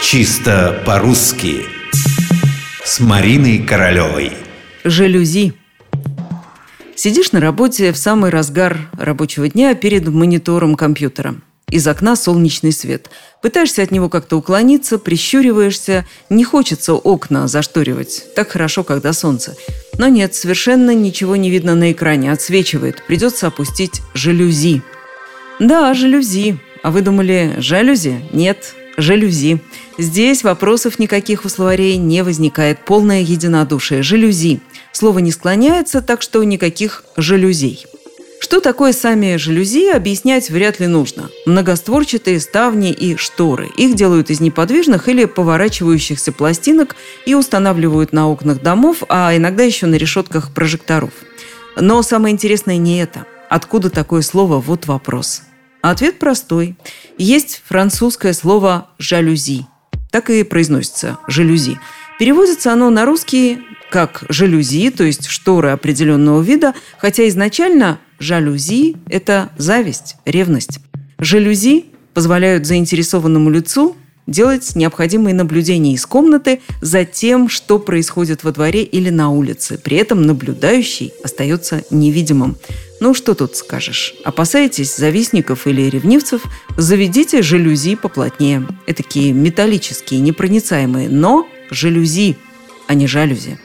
Чисто по-русски С Мариной Королевой Жалюзи Сидишь на работе в самый разгар рабочего дня перед монитором компьютера. Из окна солнечный свет. Пытаешься от него как-то уклониться, прищуриваешься. Не хочется окна зашторивать. Так хорошо, когда солнце. Но нет, совершенно ничего не видно на экране. Отсвечивает. Придется опустить жалюзи. Да, жалюзи. А вы думали, жалюзи? Нет, жалюзи. Здесь вопросов никаких у словарей не возникает. Полное единодушие. Жалюзи. Слово не склоняется, так что никаких жалюзей. Что такое сами жалюзи, объяснять вряд ли нужно. Многостворчатые ставни и шторы. Их делают из неподвижных или поворачивающихся пластинок и устанавливают на окнах домов, а иногда еще на решетках прожекторов. Но самое интересное не это. Откуда такое слово? Вот вопрос. Ответ простой. Есть французское слово «жалюзи». Так и произносится «жалюзи». Переводится оно на русский как «жалюзи», то есть шторы определенного вида, хотя изначально жалюзи – это зависть, ревность. Жалюзи позволяют заинтересованному лицу делать необходимые наблюдения из комнаты за тем, что происходит во дворе или на улице. При этом наблюдающий остается невидимым. Ну, что тут скажешь? Опасаетесь завистников или ревнивцев? Заведите жалюзи поплотнее. Этакие металлические, непроницаемые, но жалюзи, а не жалюзи.